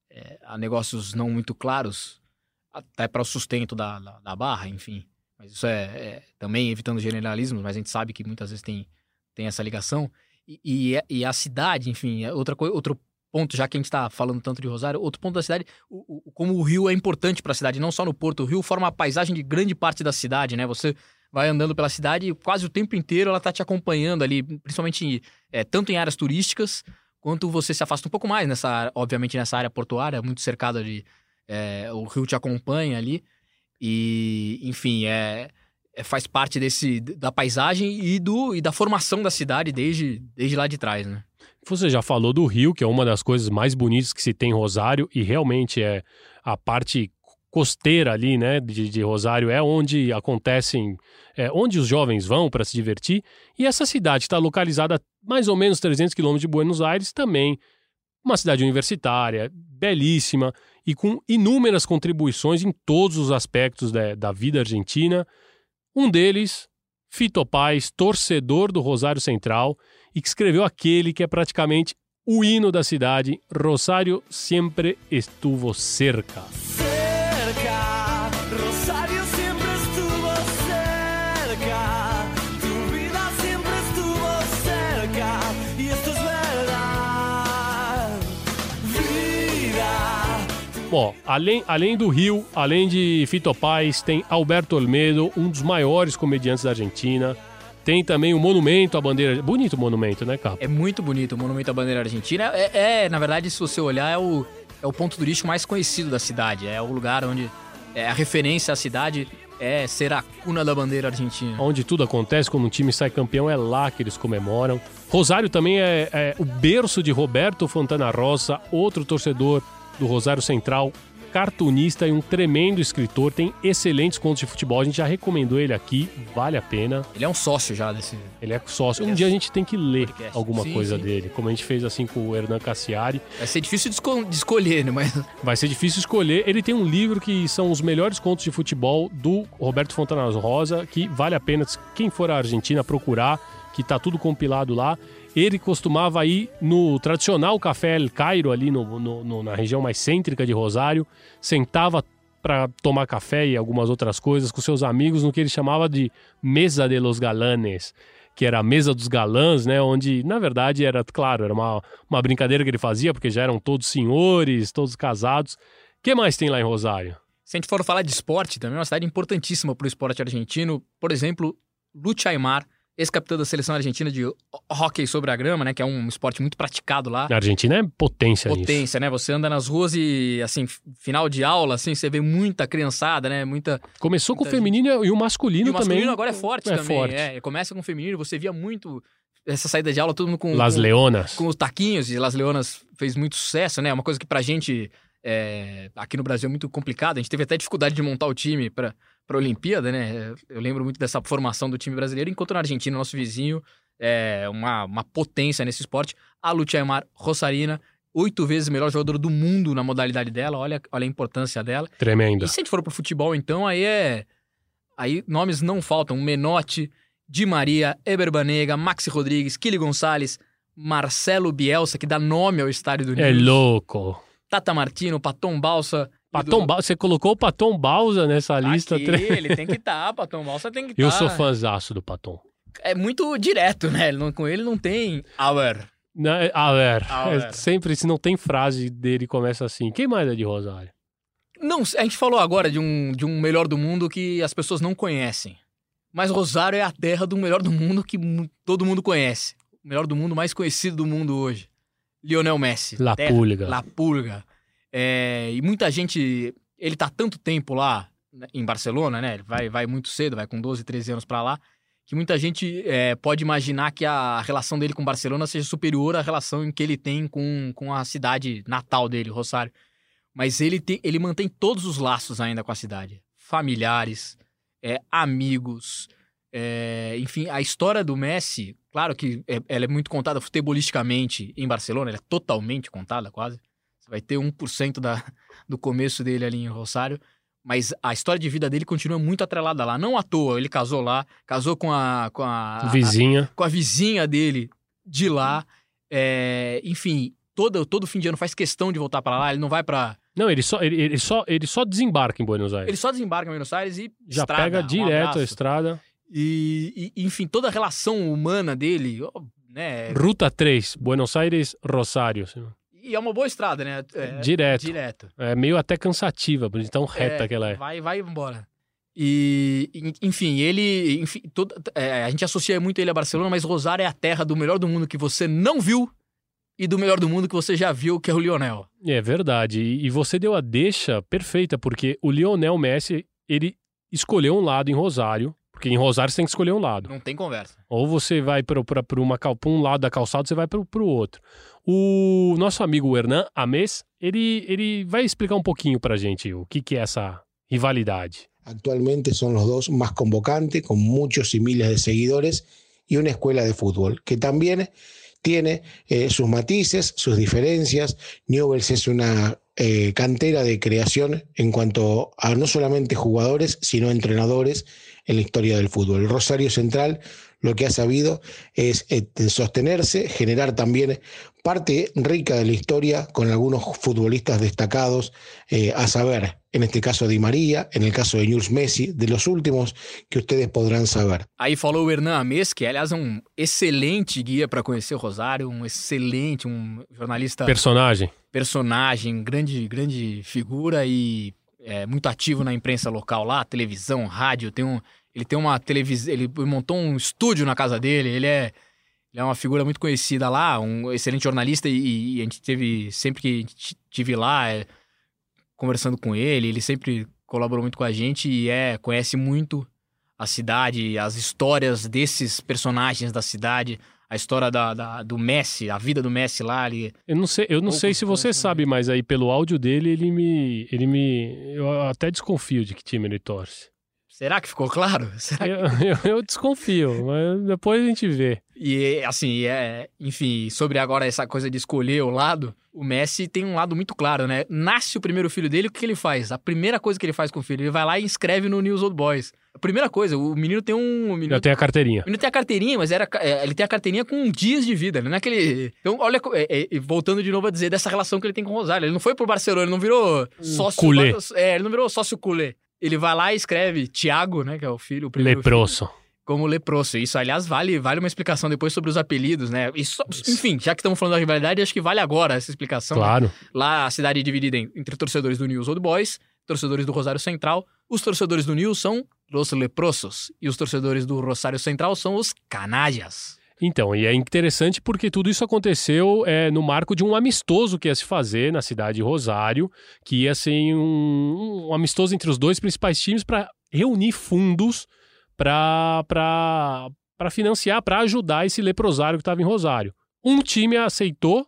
é, a negócios não muito claros, até para o sustento da, da, da, barra, enfim. Mas isso é, é, também evitando generalismos, mas a gente sabe que muitas vezes tem, tem essa ligação. E, e, e a cidade, enfim, é outra outro ponto, já que a gente está falando tanto de Rosário, outro ponto da cidade, o, o, como o rio é importante para a cidade, não só no porto. O rio forma a paisagem de grande parte da cidade, né? Você vai andando pela cidade e quase o tempo inteiro ela está te acompanhando ali, principalmente é, tanto em áreas turísticas, quanto você se afasta um pouco mais nessa, obviamente nessa área portuária, muito cercada de é, o rio te acompanha ali e, enfim, é, é, faz parte desse da paisagem e do e da formação da cidade desde desde lá de trás, né?
Você já falou do Rio, que é uma das coisas mais bonitas que se tem em Rosário, e realmente é a parte costeira ali, né, de, de Rosário, é onde acontecem, é onde os jovens vão para se divertir. E essa cidade está localizada a mais ou menos 300 quilômetros de Buenos Aires, também uma cidade universitária, belíssima e com inúmeras contribuições em todos os aspectos da, da vida argentina. Um deles, Fito Paz, torcedor do Rosário Central, e que escreveu aquele que é praticamente o hino da cidade, Rosário sempre estuvo cerca. Bom, além, além do Rio, além de Fito Paz, tem Alberto Olmedo, um dos maiores comediantes da Argentina, tem também o monumento à bandeira. Bonito o monumento, né, Capo?
É muito bonito o monumento à bandeira argentina. É, é, na verdade, se você olhar, é o, é o ponto turístico mais conhecido da cidade. É o lugar onde é a referência à cidade é ser a cuna da bandeira argentina.
Onde tudo acontece, quando um time sai campeão, é lá que eles comemoram. Rosário também é, é o berço de Roberto Fontana Rosa, outro torcedor do Rosário Central, cartunista e um tremendo escritor, tem excelentes contos de futebol. A gente já recomendou ele aqui, vale a pena.
Ele é um sócio já desse.
Ele é sócio. Ele um é dia a gente tem que ler podcast. alguma sim, coisa sim. dele, como a gente fez assim com o Hernan Cassiari.
Vai ser difícil de escolher, né? Mas...
Vai ser difícil escolher. Ele tem um livro que são os melhores contos de futebol do Roberto Fontanas Rosa, que vale a pena, quem for à Argentina, procurar, que tá tudo compilado lá. Ele costumava ir no tradicional Café El Cairo, ali no, no, no, na região mais cêntrica de Rosário, sentava para tomar café e algumas outras coisas com seus amigos no que ele chamava de Mesa de los Galanes. que era a mesa dos galãs, né? Onde, na verdade, era, claro, era uma, uma brincadeira que ele fazia, porque já eram todos senhores, todos casados. O que mais tem lá em Rosário?
Se a gente for falar de esporte, também é uma cidade importantíssima para o esporte argentino. Por exemplo, Lucha Aymar, ex-capitão da seleção argentina de hóquei sobre a grama, né? Que é um esporte muito praticado lá.
A Argentina é potência
Potência,
nisso.
né? Você anda nas ruas e, assim, final de aula, assim, você vê muita criançada, né? Muita...
Começou
muita
com o feminino e o masculino
e o
também.
masculino agora é forte
é
também.
Forte.
É, começa com o feminino, você via muito essa saída de aula, todo mundo com...
Las
com,
Leonas.
Com os taquinhos, e Las Leonas fez muito sucesso, né? Uma coisa que pra gente... É, aqui no Brasil é muito complicado. A gente teve até dificuldade de montar o time para a Olimpíada, né? Eu lembro muito dessa formação do time brasileiro, enquanto na Argentina, nosso vizinho, é uma, uma potência nesse esporte. A Luciamar Rosarina, oito vezes melhor jogador do mundo na modalidade dela. Olha, olha a importância dela.
Tremenda.
E se a gente for pro futebol, então, aí é. Aí nomes não faltam. Menotti, Di Maria, Eber Banega, Maxi Rodrigues, Kili Gonçalves, Marcelo Bielsa, que dá nome ao estádio do
É
News.
louco.
Tata Martino, Patom Balsa.
Patom Balsa, você colocou o Patom Balsa nessa lista.
Aqui, ele tem que estar, Patom Balsa tem que estar.
Eu sou fãzaço do Patom.
É muito direto, né? Com ele não tem hour.
Não, é- ver,
A ver.
é sempre, se não tem frase dele, começa assim. Quem mais é de Rosário?
Não, a gente falou agora de um, de um melhor do mundo que as pessoas não conhecem. Mas Rosário é a terra do melhor do mundo que todo mundo conhece. O melhor do mundo mais conhecido do mundo hoje. Lionel Messi.
La
Terra-
Pulga.
La Pulga. É, e muita gente. Ele tá tanto tempo lá né, em Barcelona, né? Ele vai, vai muito cedo, vai com 12, 13 anos pra lá. Que muita gente é, pode imaginar que a relação dele com Barcelona seja superior à relação que ele tem com, com a cidade natal dele, Rosário. Mas ele, te- ele mantém todos os laços ainda com a cidade. Familiares, é, amigos. é, enfim, a história do Messi, claro que é- ela é muito contada futebolisticamente em Barcelona, ela é totalmente contada quase. Vai ter 1% da, do começo dele ali em Rosário. Mas a história de vida dele continua muito atrelada lá. Não à toa, ele casou lá, casou com a. Com a
Vizinha.
com a vizinha dele de lá. É, enfim, todo, todo fim de ano faz questão de voltar pra lá. Ele não vai pra.
Não, ele só, ele, ele só, ele só desembarca em Buenos Aires.
Ele só desembarca em Buenos Aires e.
Já
estrada,
pega
um
direto a
abraço.
estrada.
E, e, enfim, toda a relação humana dele, né?
Ruta 3, Buenos Aires, Rosário.
E é uma boa estrada, né? É,
Direto.
Direto.
É meio até cansativa, de tão reta que ela é.
Vai, vai embora. E, en- enfim, ele. Enfim, toda- é, a gente associa muito ele a Barcelona, mas Rosário é a terra do melhor do mundo que você não viu e do melhor do mundo que você já viu, que é o Lionel.
É verdade. E você deu a deixa perfeita, porque o Lionel Messi, ele escolheu um lado em Rosário, porque em Rosário você tem que escolher um lado.
Não tem conversa.
Ou você vai para uma pra um lado da calçada, você vai para o outro. O nosso amigo Hernan Ames, ele, ele vai explicar um pouquinho pra gente o que, que é essa rivalidade.
Actualmente son los dos más convocantes, con muchos y miles de seguidores, y una escuela de fútbol que también tiene eh, sus matices, sus diferencias. Newells es una eh, cantera de creación en cuanto a no solamente jugadores, sino entrenadores en la historia del fútbol. Rosario Central lo que ha sabido es eh, sostenerse, generar también parte rica de la historia con algunos futbolistas destacados, eh, a saber, en este caso Di María, en el caso de Jules Messi, de los últimos que ustedes podrán saber.
Aí falou o Hernan Ames, que aliás é um excelente guia para conhecer Rosário, um excelente, um jornalista.
Personagem.
Personagem, grande, grande figura e é, muito ativo na imprensa local lá, televisão, rádio. Tem um, ele tem uma televisão, ele montou um estúdio na casa dele. Ele é, ele é uma figura muito conhecida lá, um excelente jornalista e, e a gente teve sempre que tive lá é, conversando com ele, ele sempre colaborou muito com a gente e é conhece muito a cidade, as histórias desses personagens da cidade, a história da, da- do Messi, a vida do Messi lá. Ele,
Eu não sei, eu não sei se você sabe, mas aí pelo áudio dele, ele me. ele me. Eu até desconfio de que time ele torce.
Será que ficou claro? Que-
Eu, eu- eu desconfio, mas depois a gente vê.
E assim, é, enfim, sobre agora essa coisa de escolher o lado, o Messi tem um lado muito claro, né? Nasce o primeiro filho dele, o que ele faz? A primeira coisa que ele faz com o filho, ele vai lá e inscreve no News Old Boys. A primeira coisa, o menino tem um. O menino,
Já tem a carteirinha.
o menino tem a carteirinha, mas era, é, ele tem a carteirinha com dias de vida, né? Não é aquele. Então, olha, é, é, voltando de novo a dizer dessa relação que ele tem com o Rosário. Ele não foi pro Barcelona, ele não virou sócio.
culé.
É, ele não virou sócio culé. Ele vai lá e escreve Thiago, né? Que é o filho, o primeiro filho
Leproso.
como leproso. Isso, aliás, vale, vale uma explicação depois sobre os apelidos, né? Isso, enfim, já que estamos falando da rivalidade, acho que vale agora essa explicação.
Claro.
Lá a cidade é dividida entre torcedores do News Old Boys, torcedores do Rosário Central. Os torcedores do News são os leprosos e os torcedores do Rosário Central são os canalhas.
Então, e é interessante porque tudo isso aconteceu é, no marco de um amistoso que ia se fazer na cidade de Rosário, que ia ser um, um amistoso entre os dois principais times para reunir fundos para financiar, para ajudar esse leprosário que estava em Rosário. Um time aceitou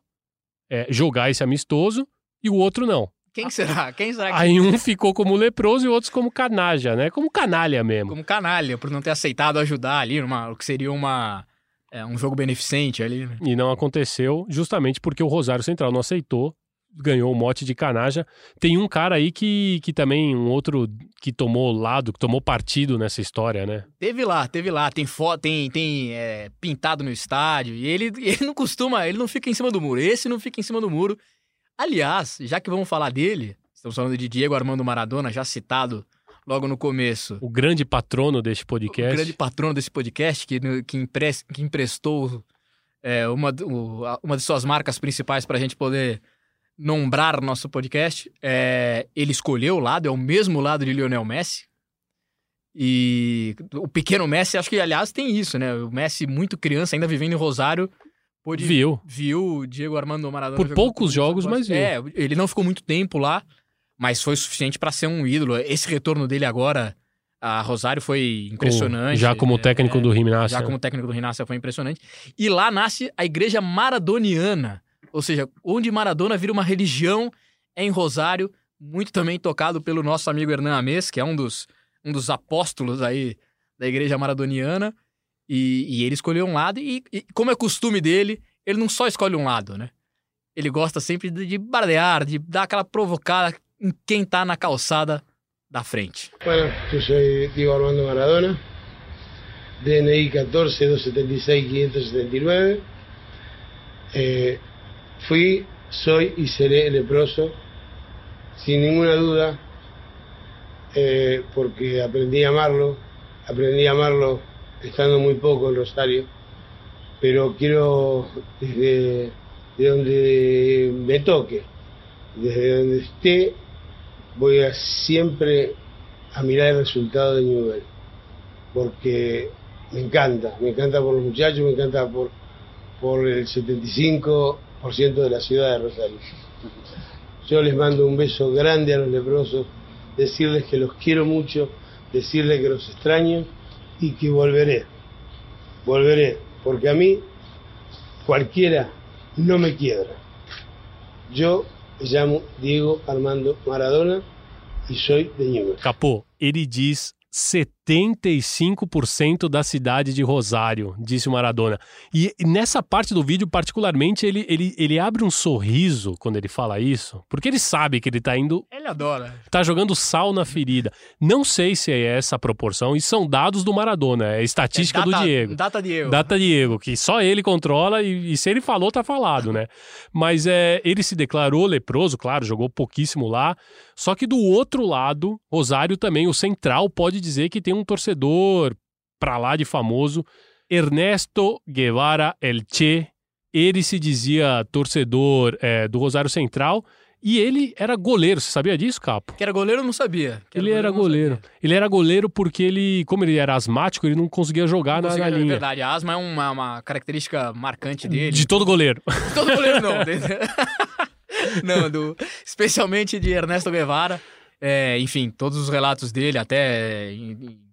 é, jogar esse amistoso e o outro não.
Quem será? Quem será que...
Aí um ficou como leproso e outros como canalha, né? Como canalha mesmo.
Como canalha, por não ter aceitado ajudar ali, numa, o que seria uma, é, um jogo beneficente ali. Né?
E não aconteceu justamente porque o Rosário Central não aceitou ganhou o mote de canaja. Tem um cara aí que, que também, um outro que tomou lado, que tomou partido nessa história, né?
Teve lá, teve lá. Tem foto, tem, tem é, pintado no estádio. E ele, ele não costuma, ele não fica em cima do muro. Esse não fica em cima do muro. Aliás, já que vamos falar dele, estamos falando de Diego Armando Maradona, já citado logo no começo.
O grande patrono deste podcast.
O grande patrono desse podcast, que, que, empre, que emprestou é, uma, uma de suas marcas principais para a gente poder nombrar nosso podcast, é, ele escolheu o lado, é o mesmo lado de Lionel Messi. E o pequeno Messi, acho que, aliás, tem isso, né? O Messi, muito criança, ainda vivendo em Rosário, pôde,
viu.
Viu Diego Armando Maradona.
Por poucos jogos, mas viu.
É, ele não ficou muito tempo lá, mas foi suficiente para ser um ídolo. Esse retorno dele agora a Rosário foi impressionante.
já como técnico é, do Rinácia.
Já como técnico do Rinácia foi impressionante. E lá nasce a Igreja Maradoniana, ou seja, onde Maradona vira uma religião é em Rosário, muito também tocado pelo nosso amigo Hernan Amês, que é um dos, um dos apóstolos aí da igreja maradoniana. E, e ele escolheu um lado, e, e, como é costume dele, ele não só escolhe um lado, né? Ele gosta sempre de, de bardear, de dar aquela provocada em quem tá na calçada da frente.
Bueno, eu sou Diego Armando Maradona, DNI 14 276 579. Eh, Fui, soy y seré leproso, sin ninguna duda, eh, porque aprendí a amarlo, aprendí a amarlo estando muy poco en Rosario, pero quiero desde de donde me toque, desde donde esté, voy a siempre a mirar el resultado de Newell, porque me encanta, me encanta por los muchachos, me encanta por, por el 75 de la ciudad de Rosario. Yo les mando un beso grande a los leprosos, decirles que los quiero mucho, decirles que los extraño y que volveré. Volveré, porque a mí cualquiera no me quiebra. Yo me llamo Diego Armando Maradona y soy de Newell.
Capô, ele 75% da cidade de Rosário, disse o Maradona. E nessa parte do vídeo, particularmente, ele, ele, ele abre um sorriso quando ele fala isso, porque ele sabe que ele tá indo.
Ele adora.
Tá jogando sal na ferida. Não sei se é essa a proporção, e são dados do Maradona, é estatística é data, do Diego.
Data Diego.
Data Diego, que só ele controla, e, e se ele falou, tá falado, né? Mas é, ele se declarou leproso, claro, jogou pouquíssimo lá. Só que do outro lado, Rosário também, o Central, pode dizer que tem um torcedor pra lá de famoso, Ernesto Guevara El Che. Ele se dizia torcedor é, do Rosário Central e ele era goleiro. Você sabia disso, Capo?
Que era goleiro, eu não sabia.
Que ele era goleiro. Ele era goleiro porque ele, como ele era asmático, ele não conseguia jogar não na, na linha. É
verdade, a asma é uma, uma característica marcante dele.
De todo goleiro.
De todo goleiro, não. não, do, especialmente de Ernesto Guevara. É, enfim, todos os relatos dele, até,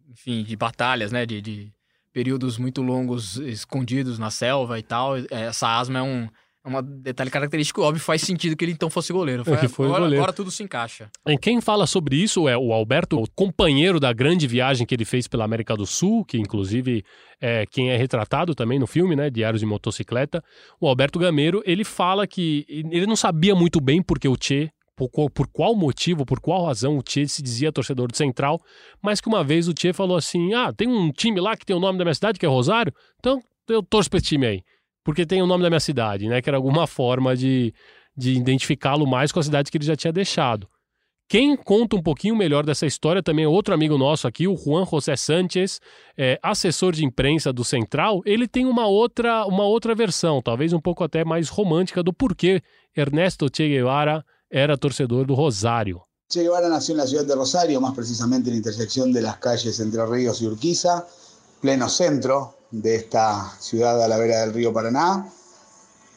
enfim, de batalhas, né? De, de, períodos muito longos escondidos na selva e tal. Essa asma é um, é um detalhe característico, óbvio, faz sentido que ele então fosse goleiro. Foi,
é foi
agora,
goleiro.
agora tudo se encaixa.
E quem fala sobre isso é o Alberto, o companheiro da grande viagem que ele fez pela América do Sul, que inclusive é quem é retratado também no filme, né, Diários de Motocicleta. O Alberto Gameiro, ele fala que ele não sabia muito bem porque o Che por, por qual motivo, por qual razão o Tchê se dizia torcedor do Central, mas que uma vez o Tchê falou assim: ah, tem um time lá que tem o nome da minha cidade, que é Rosário, então eu torço pra esse time aí, porque tem o nome da minha cidade, né? Que era alguma forma de, de identificá-lo mais com a cidade que ele já tinha deixado. Quem conta um pouquinho melhor dessa história também é outro amigo nosso aqui, o Juan José Sánchez, é, assessor de imprensa do Central. Ele tem uma outra, uma outra versão, talvez um pouco até mais romântica, do porquê Ernesto Che Guevara era torcedor do Rosário.
Che Guevara nació en la ciudad de Rosario, más precisamente en la intersección de las calles Entre Ríos y Urquiza, pleno centro de esta ciudad a la vera del río Paraná.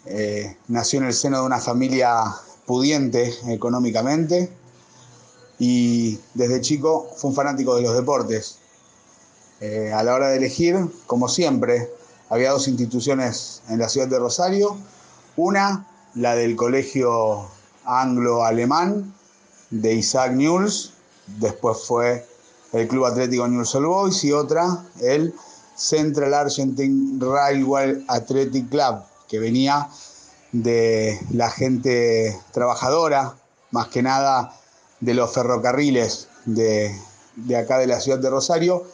Eh, nació en el seno de una familia pudiente económicamente y desde chico fue un fanático de los deportes. Eh, a la hora de elegir, como siempre, había dos instituciones en la ciudad de Rosario. Una, la del colegio anglo-alemán de Isaac Newells, después fue el Club Atlético Newell's Old Boys y otra, el Central Argentine Railway Athletic Club, que venía de la gente trabajadora, más que nada de los ferrocarriles de, de acá de la ciudad de Rosario,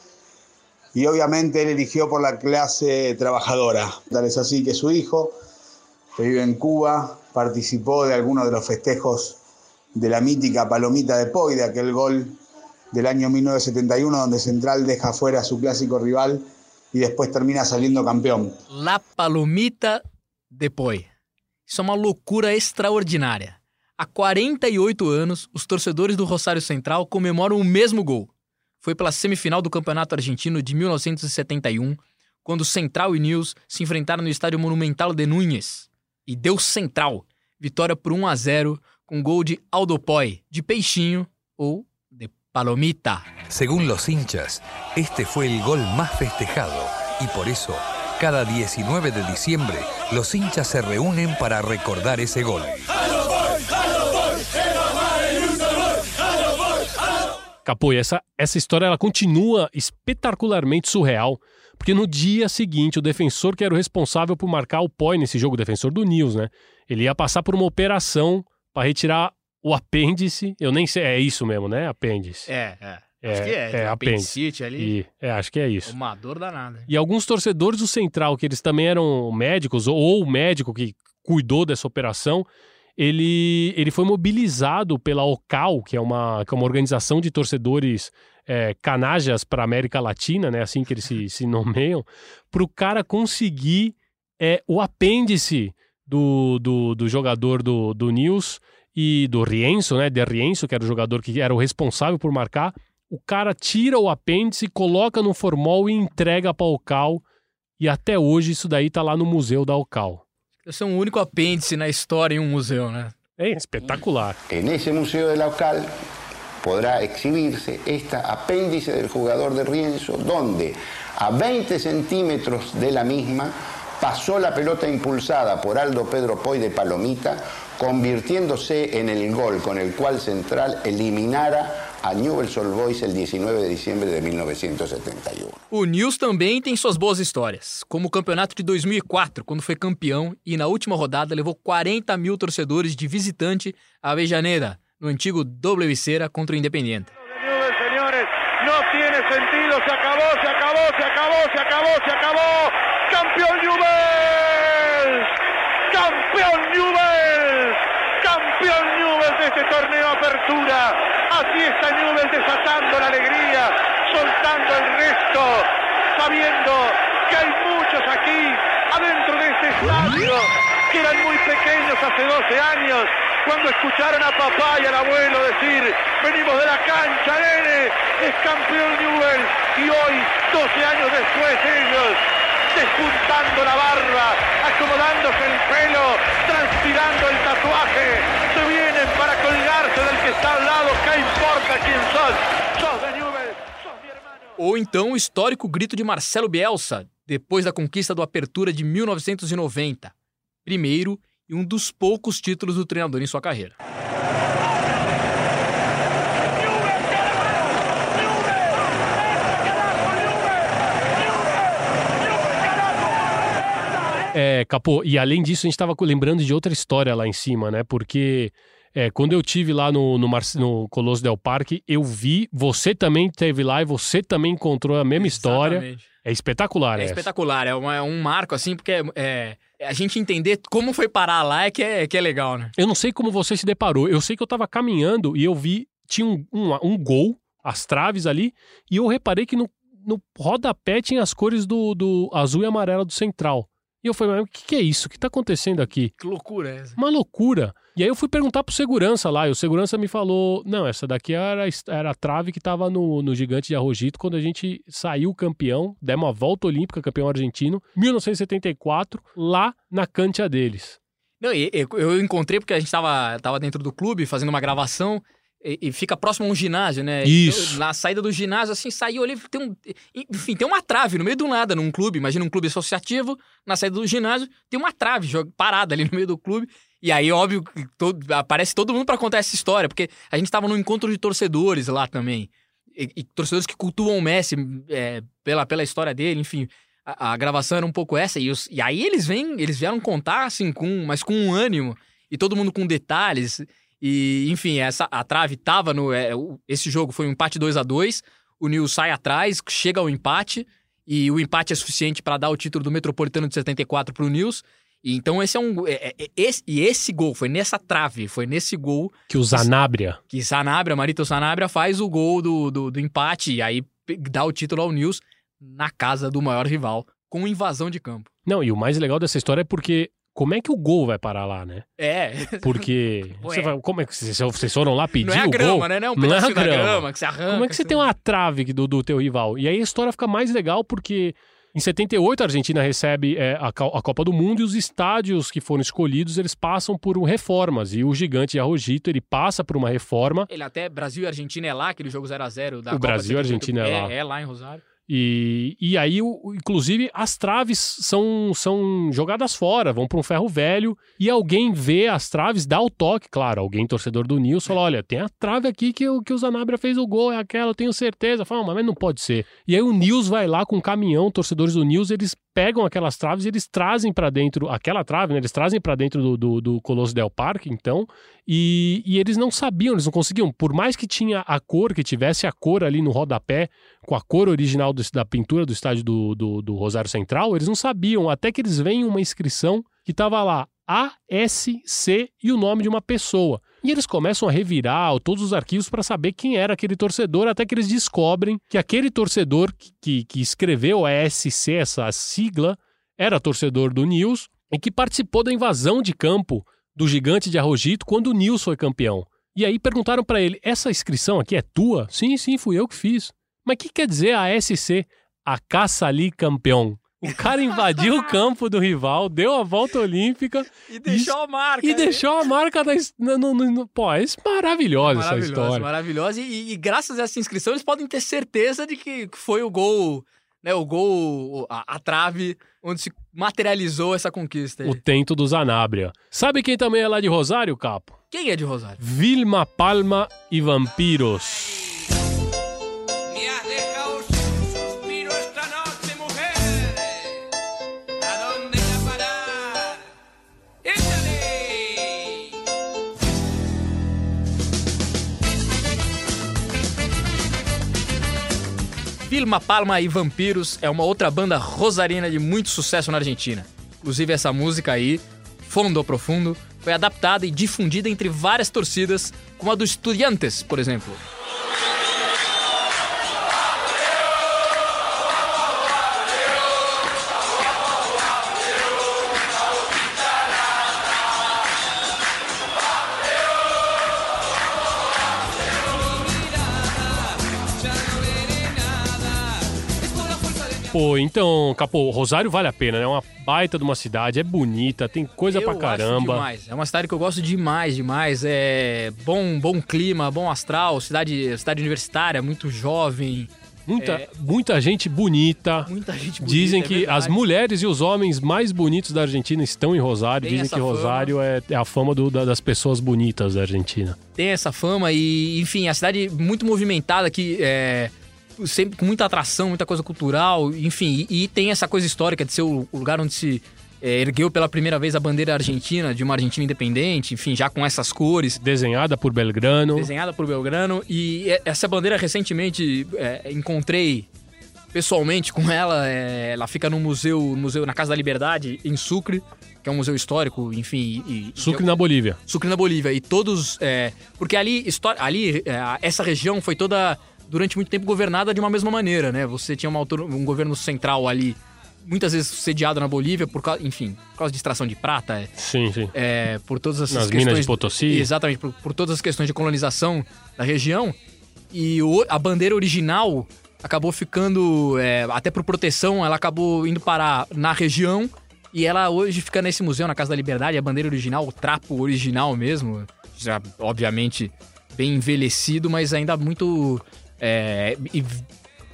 y obviamente él eligió por la clase trabajadora. Tal es así que su hijo, que vive en Cuba, participó de algunos de los festejos de la mítica Palomita de Poi, de aquel gol del año 1971, donde Central deja fuera a su clásico rival y después termina saliendo campeón.
La Palomita de Poi. Isso é uma loucura extraordinária. Há 48 anos, os torcedores do Rosário Central comemoram o mesmo gol. Foi pela semifinal do Campeonato Argentino de 1971, quando Central e News se enfrentaram no Estádio Monumental de Núñez. E deu Central. Vitória por 1 a 0 com gol de Aldo Poi, de peixinho ou de palomita.
Según los hinchas, este fue el gol más festejado y por eso, cada 19 de diciembre, los hinchas se reúnen para recordar ese gol.
Capô, essa, essa história ela continua espetacularmente surreal, porque no dia seguinte o defensor que era o responsável por marcar o Poi nesse jogo, o defensor do News, né? Ele ia passar por uma operação para retirar o apêndice. Eu nem sei, é isso mesmo, né? Apêndice.
É, é.
É,
acho que é.
é
apendicite ali.
E, é, acho que é isso.
Uma dor danada.
E alguns torcedores do Central, que eles também eram médicos, ou o médico que cuidou dessa operação, ele, ele foi mobilizado pela OCAL, que é uma, que é uma organização de torcedores é, canajas para América Latina, né? Assim que eles se, se nomeiam, para o cara conseguir é, o apêndice do, do, do jogador do, do News e do Rienzo, né? De Rienzo, que era o jogador que era o responsável por marcar. O cara tira o apêndice, coloca no formol e entrega para a OCAL. E até hoje isso daí tá lá no museu da OCAL.
Esse é o único apêndice na história em um museu, né?
É espetacular.
Nesse museu da OCAL podrá exhibirse esta apéndice del jugador de Rienzo, donde a 20 centímetros de la misma pasó la pelota impulsada por Aldo Pedro Poy de Palomita, convirtiéndose en el gol con el cual Central eliminara a Newell's Old Boys el 19 de diciembre de 1971.
O News também tem suas boas histórias, como o campeonato de 2004, quando foi campeão e na última rodada levou 40 mil torcedores de visitante a Avejaneira, no antigo doble Viceira contra Independiente.
Señores, no tiene sentido, se acabó, se acabó, se acabó, se acabó, se acabó. Campeón Newell's, campeón Newell's, campeón Newell's de este torneo Apertura. Así está Newell's desatando la alegría, soltando el resto, sabiendo que hay muchos aquí, adentro de este estadio, que eran muy pequeños hace 12 años, cuando escucharon a papá y al abuelo decir, venimos de la cancha, nene, es campeón Newell, y hoy, 12 años después, ellos, despuntando la barba, acomodándose el pelo, transpirando el tatuaje, se vienen para colgarse del que está al lado, ¿qué importa quién sos? Sos de Newell.
Ou então o histórico grito de Marcelo Bielsa, depois da conquista do Apertura de 1990. Primeiro e um dos poucos títulos do treinador em sua carreira.
É, Capô, e além disso, a gente estava lembrando de outra história lá em cima, né? Porque é, quando eu tive lá no, no, Mar... no Colosso Del Parque, eu vi, você também teve lá e você também encontrou a mesma história.
Exatamente.
É espetacular,
É
essa.
espetacular, é, uma- é um marco assim, porque é, é- a gente entender como foi parar lá é que é, que é legal, né?
Eu não sei como você se deparou. Eu sei que eu tava caminhando e eu vi tinha um, um, um gol, as traves ali, e eu reparei que no, no rodapé tinha as cores do, do azul e amarelo do central. E eu falei, mas o que, que é isso? O que tá acontecendo aqui?
Que loucura é essa?
Uma loucura. E aí eu fui perguntar pro segurança lá, e o segurança me falou: não, essa daqui era, era a trave que tava no, no Gigante de Arrojito quando a gente saiu campeão, demos uma volta olímpica, campeão argentino, 1974, lá na cancha deles.
Não, eu encontrei porque a gente tava, tava dentro do clube fazendo uma gravação e, e fica próximo a um ginásio, né?
Isso.
Eu- na saída do ginásio, assim, saiu ali, tem um. Enfim, tem uma trave no meio do nada num clube. Imagina um clube associativo, na saída do ginásio, tem uma trave parada ali no meio do clube. E aí, óbvio, todo- aparece todo mundo pra contar essa história, porque a gente tava num encontro de torcedores lá também. E, e torcedores que cultuam o Messi é, pela, pela história dele, enfim. A, a gravação era um pouco essa. E, os- e aí eles vêm, eles vieram contar, assim, com, mas com um ânimo. E todo mundo com detalhes. E, enfim, essa, a trave tava no. é, o- esse jogo foi um empate 2 a 2 O Nil sai atrás, chega ao empate. E o empate é suficiente para dar o título do Metropolitano de 74 pro Nils. E então esse é um. é- é- esse, e esse gol foi nessa trave, foi nesse gol
Que o Zanabria.
que Sanabria, Marito Sanabria, faz o gol do, do, do empate e aí dá o título ao Nils na casa do maior rival, com invasão de campo.
Não, e o mais legal dessa história é porque como é que o gol vai parar lá, né?
É.
Porque. Você vai- como é que vocês vocês foram lá pedir
Não é a
o
grama,
gol?
né? Não é um
Não é a grama.
grama que você arranca.
Como é que você tem uma trave do, do teu rival? E aí a história fica mais legal porque em 78 a Argentina recebe é, a, a Copa do Mundo e os estádios que foram escolhidos eles passam por um reformas. E o gigante Arrojito ele passa por uma reforma.
Ele até Brasil e Argentina é lá, aquele jogo 0x0 da
O
Copa
Brasil e
78.
Argentina é lá.
É, lá em Rosário.
E, e aí, o- inclusive, as traves são, são jogadas fora, vão para um ferro velho. E alguém vê as traves, dá o toque, claro. Alguém, torcedor do Nils, fala: olha, tem a trave aqui que, o- que o Zanabria fez o gol, é aquela, eu tenho certeza. Fala, mas não pode ser. E aí o Nils vai lá com um caminhão, torcedores do Nils, eles pegam aquelas traves e eles trazem para dentro, aquela trave, né? Eles trazem para dentro do, do, do Colosso Del Parque, então. E, e eles não sabiam, eles não conseguiam. Por mais que tinha a cor, que tivesse a cor ali no rodapé, com a cor original do- da pintura do estádio do, do, do Rosário Central, eles não sabiam, até que eles veem uma inscrição que estava lá ASC e o nome de uma pessoa. E eles começam a revirar todos os arquivos para saber quem era aquele torcedor, até que eles descobrem que aquele torcedor que, que, que escreveu a ASC, essa sigla, era torcedor do Nils e que participou da invasão de campo do gigante de Arrojito quando o Nils foi campeão. E aí perguntaram para ele: essa inscrição aqui é tua? Sim, sim, fui eu que fiz. Mas o que quer dizer a SC? A caça ali campeão. O cara invadiu o campo do rival, deu a volta olímpica
E deixou a marca.
e
né?
deixou a marca da. No, no, no- pô, é maravilhosa essa história.
maravilhosa. E, e graças a essa inscrição, eles podem ter certeza de que que foi o gol, né? O gol, a, a trave, onde se materializou essa conquista. aí.
O tento do Zanabria. Sabe quem também é lá de Rosário, Capo?
Quem é de Rosário?
Vilma Palma e Vampiros.
Vilma Palma e Vampiros é uma outra banda rosarina de muito sucesso na Argentina. Inclusive, essa música aí, Fondo Profundo, foi adaptada e difundida entre várias torcidas, como a dos Estudiantes, por exemplo.
Então, Capô, Rosário vale a pena, né? É uma baita de uma cidade, é bonita, tem coisa
Eu
pra caramba.
demais. É uma cidade que eu gosto demais, demais. É bom, bom clima, bom astral, cidade, cidade universitária, muito jovem.
Muita,
É.
muita gente bonita.
Muita gente bonita,
Dizem
é
que
verdade.
as mulheres e os homens mais bonitos da Argentina estão em Rosário.
Tem
Dizem que. Rosário é, é a fama do- da- das pessoas bonitas da Argentina.
Tem essa fama e, enfim, a cidade muito movimentada que é sempre com muita atração, muita coisa cultural, enfim, e, e tem essa coisa histórica de ser o, o lugar onde se é, ergueu pela primeira vez a bandeira argentina, de uma Argentina independente, enfim, já com essas cores.
Desenhada por Belgrano.
Desenhada por Belgrano. E e- essa bandeira recentemente é, encontrei pessoalmente com ela. é, ela fica no museu, museu na Casa da Liberdade, em Sucre, que é um museu histórico, enfim. E,
Sucre na Bolívia.
Sucre na Bolívia. E todos. é, porque ali, ali é, essa região foi toda, durante muito tempo, governada de uma mesma maneira, né? Você tinha uma um governo central ali, muitas vezes sediado na Bolívia, por causa, enfim, por causa de extração de prata. é,
Sim, sim.
é, por todas essas
Nas
questões...
minas de Potosí.
Exatamente, por, por todas as questões de colonização da região. E o- a bandeira original acabou ficando, é, até por proteção, ela acabou indo parar na região. E ela hoje fica nesse museu, na Casa da Liberdade, a bandeira original, o trapo original mesmo. Já, obviamente, bem envelhecido, mas ainda muito é,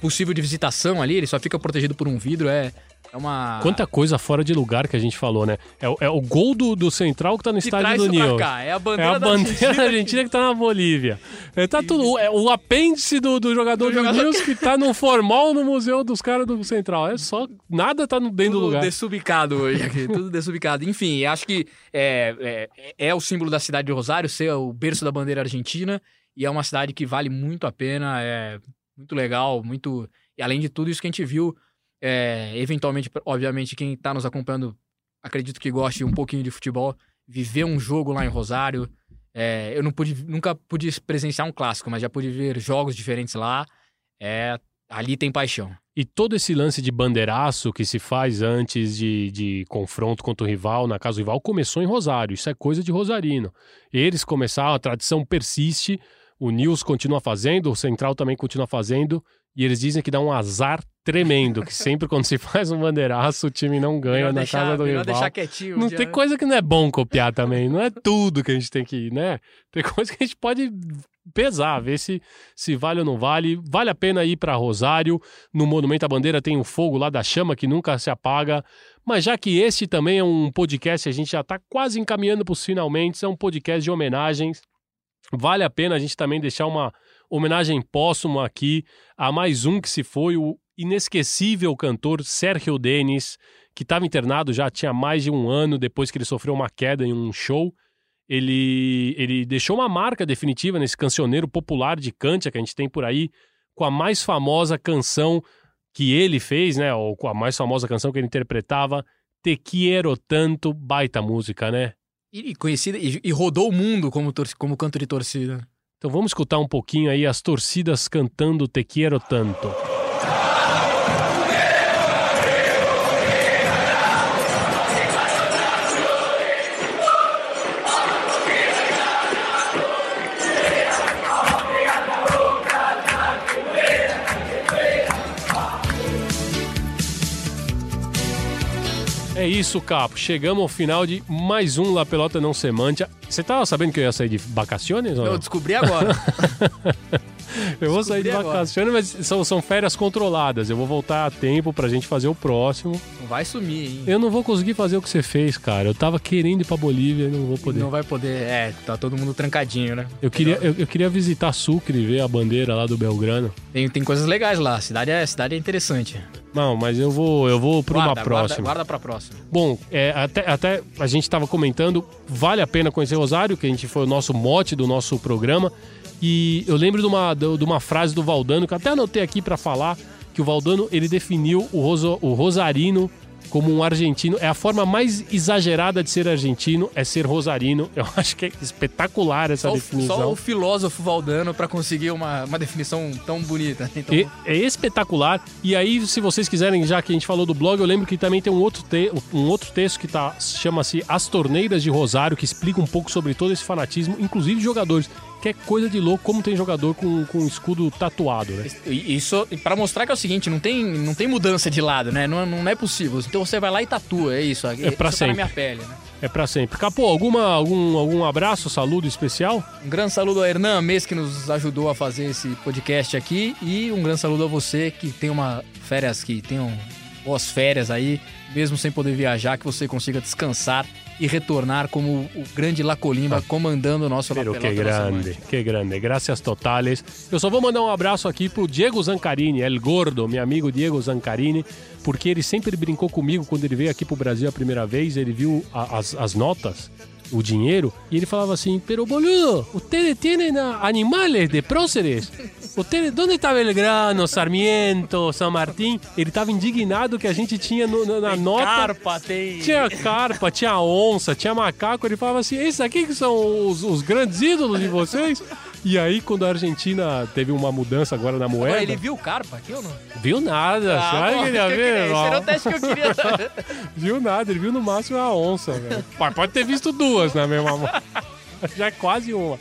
possível de visitação ali. Ele só fica protegido por um vidro. É, é uma...
Quanta coisa fora de lugar que a gente falou, né? É, o- é o gol do, do Central que tá no
Que
estádio do Nil.
é a
É
bandeira
a
da
bandeira
Argentina
da Argentina que tá na Bolívia. É, tá tudo, é o apêndice do, do jogador do,
jogador
Nils que tá no formal no museu dos caras do Central. É só. Nada tá dentro do
tudo
lugar.
desubicado hoje aqui, tudo desubicado. Enfim, acho que é, é, é o símbolo da cidade de Rosário, ser o berço da bandeira argentina, e é uma cidade que vale muito a pena, é muito legal, muito... E além de tudo isso que a gente viu, é, eventualmente, obviamente, quem tá nos acompanhando, acredito que goste um pouquinho de futebol, viver um jogo lá em Rosário, é, eu não pude, nunca pude presenciar um clássico, mas já pude ver jogos diferentes lá, é, ali tem paixão.
E todo esse lance de bandeiraço que se faz antes de, de confronto contra o rival, na casa do rival, começou em Rosário. Isso é coisa de Rosarino. Eles começaram, a tradição persiste, o Nils continua fazendo, o Central também continua fazendo, e eles dizem que dá um azar tremendo, que sempre quando se faz um bandeiraço, o time não ganha
Melhor
na
deixar-
casa do rival.
deixar quietinho
Não
dia,
tem
né?
coisa que não é bom copiar também, não é tudo que a gente tem que, né? Tem coisa que a gente pode pesar, ver se, se vale ou não vale. Vale a pena ir para Rosário, no Monumento à Bandeira tem o fogo lá da chama que nunca se apaga. Mas já que este também é um podcast, a gente já está quase encaminhando para os finalmente, é um podcast de homenagens. Vale a pena a gente também deixar uma homenagem póstuma aqui a mais um que se foi, o inesquecível cantor Sérgio Denis, que estava internado já tinha mais de um ano depois que ele sofreu uma queda em um show. Ele, ele deixou uma marca definitiva nesse cancioneiro popular de Cantia que a gente tem por aí, com a mais famosa canção que ele fez, né? Ou com a mais famosa canção que ele interpretava, Te Quiero Tanto, baita música, né?
E conhecida e, rodou o mundo como, como canto de torcida.
Então vamos escutar um pouquinho aí as torcidas cantando Te Quiero Tanto. É isso, Capo. Chegamos ao final de mais um La Pelota Não Semântia. Você tava sabendo que eu ia sair de vacaciones?
Eu
não?
descobri agora.
Eu vou sair de vacaciones, mas são, são férias controladas. Eu vou voltar a tempo pra gente fazer o próximo.
Não vai sumir, hein?
Eu não vou conseguir fazer o que você fez, cara. Eu tava querendo ir pra Bolívia e não vou poder.
Não vai poder. É, tá todo mundo trancadinho, né?
Eu queria, eu, eu queria visitar Sucre e ver a bandeira lá do Belgrano.
Tem, tem coisas legais lá. A cidade é, a cidade é interessante.
Não, mas eu vou, eu vou pra uma próxima.
Guarda, guarda pra próxima.
Bom, é, até, até a gente estava comentando, vale a pena conhecer Rosário, que a gente foi o nosso mote do nosso programa. E eu lembro de uma, de uma frase do Valdano, que eu até anotei aqui para falar, que o Valdano ele definiu o, roso, o rosarino como um argentino. É a forma mais exagerada de ser argentino, é ser rosarino. Eu acho que é espetacular essa
Só, o-
definição.
só o filósofo Valdano pra conseguir uma, uma definição tão bonita. Então,
E- é espetacular. E aí, se vocês quiserem, já que a gente falou do blog, eu lembro que também tem um outro, te- um outro texto que tá, chama-se As Torneiras de Rosário, que explica um pouco sobre todo esse fanatismo, inclusive jogadores. Que é coisa de louco como tem jogador com, com escudo tatuado, né?
Isso para mostrar que é o seguinte, não tem, não tem mudança de lado, né? Não, não é possível. Então você vai lá e tatua, é isso.
É pra
isso tá
sempre.
na minha pele, né?
É pra sempre. Capô, alguma, algum, algum abraço, saludo especial?
Um grande saludo ao Hernan Mês que nos ajudou a fazer esse podcast aqui e um grande saludo a você que tem uma férias que tenham boas férias aí, mesmo sem poder viajar, que você consiga descansar e retornar como o grande Lacolimba comandando o nosso
Pero que grande, que grande. Graças totales. Eu só vou mandar um abraço aqui pro Diego Zancarini, El Gordo, meu amigo Diego Zancarini, porque ele sempre brincou comigo quando ele veio aqui pro Brasil a primeira vez. Ele viu a- as, as notas o dinheiro, e ele falava assim, pero boludo, ustedes tienen animales de próceres? Ustedes, onde está Belgrano, Sarmiento, São Martín? Ele tava indignado que a gente tinha no- no- na nota...
Carpa, tem...
Tinha carpa, tinha onça, tinha macaco. Ele falava assim: esses aqui que são os, os grandes ídolos de vocês? E aí, quando a Argentina teve uma mudança agora na moeda,
Agora, ele viu carpa aqui ou não?
viu nada.
Ah,
acha
bom,
que ele ia ver?
esse era o teste que eu queria
viu nada, ele viu no máximo a onça, velho. Pode- Pode ter visto duas na mesma mão. Já é quase uma.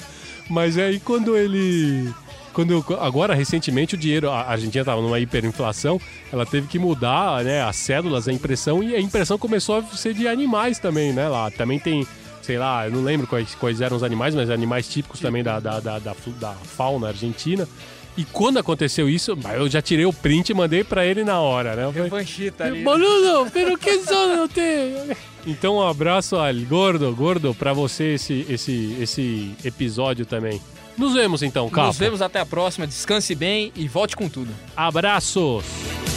Mas aí quando ele. Quando, agora, recentemente, o dinheiro, a Argentina estava numa hiperinflação, ela teve que mudar né, as cédulas, a impressão, e a impressão começou a ser de animais também, né? Lá também tem, sei lá, eu não lembro quais, quais eram os animais, mas animais típicos também da, da, da, da, da fauna argentina. E quando aconteceu isso, eu já tirei o print e mandei pra ele na hora, né? Eu falei,
Revanchita ali.
Boludo, pero que son ustedes? Então, um abraço al gordo, gordo, pra você esse, esse, esse episódio também. Nos vemos então, Capo.
Nos vemos até a próxima. Descanse bem e volte com tudo.
Abraços!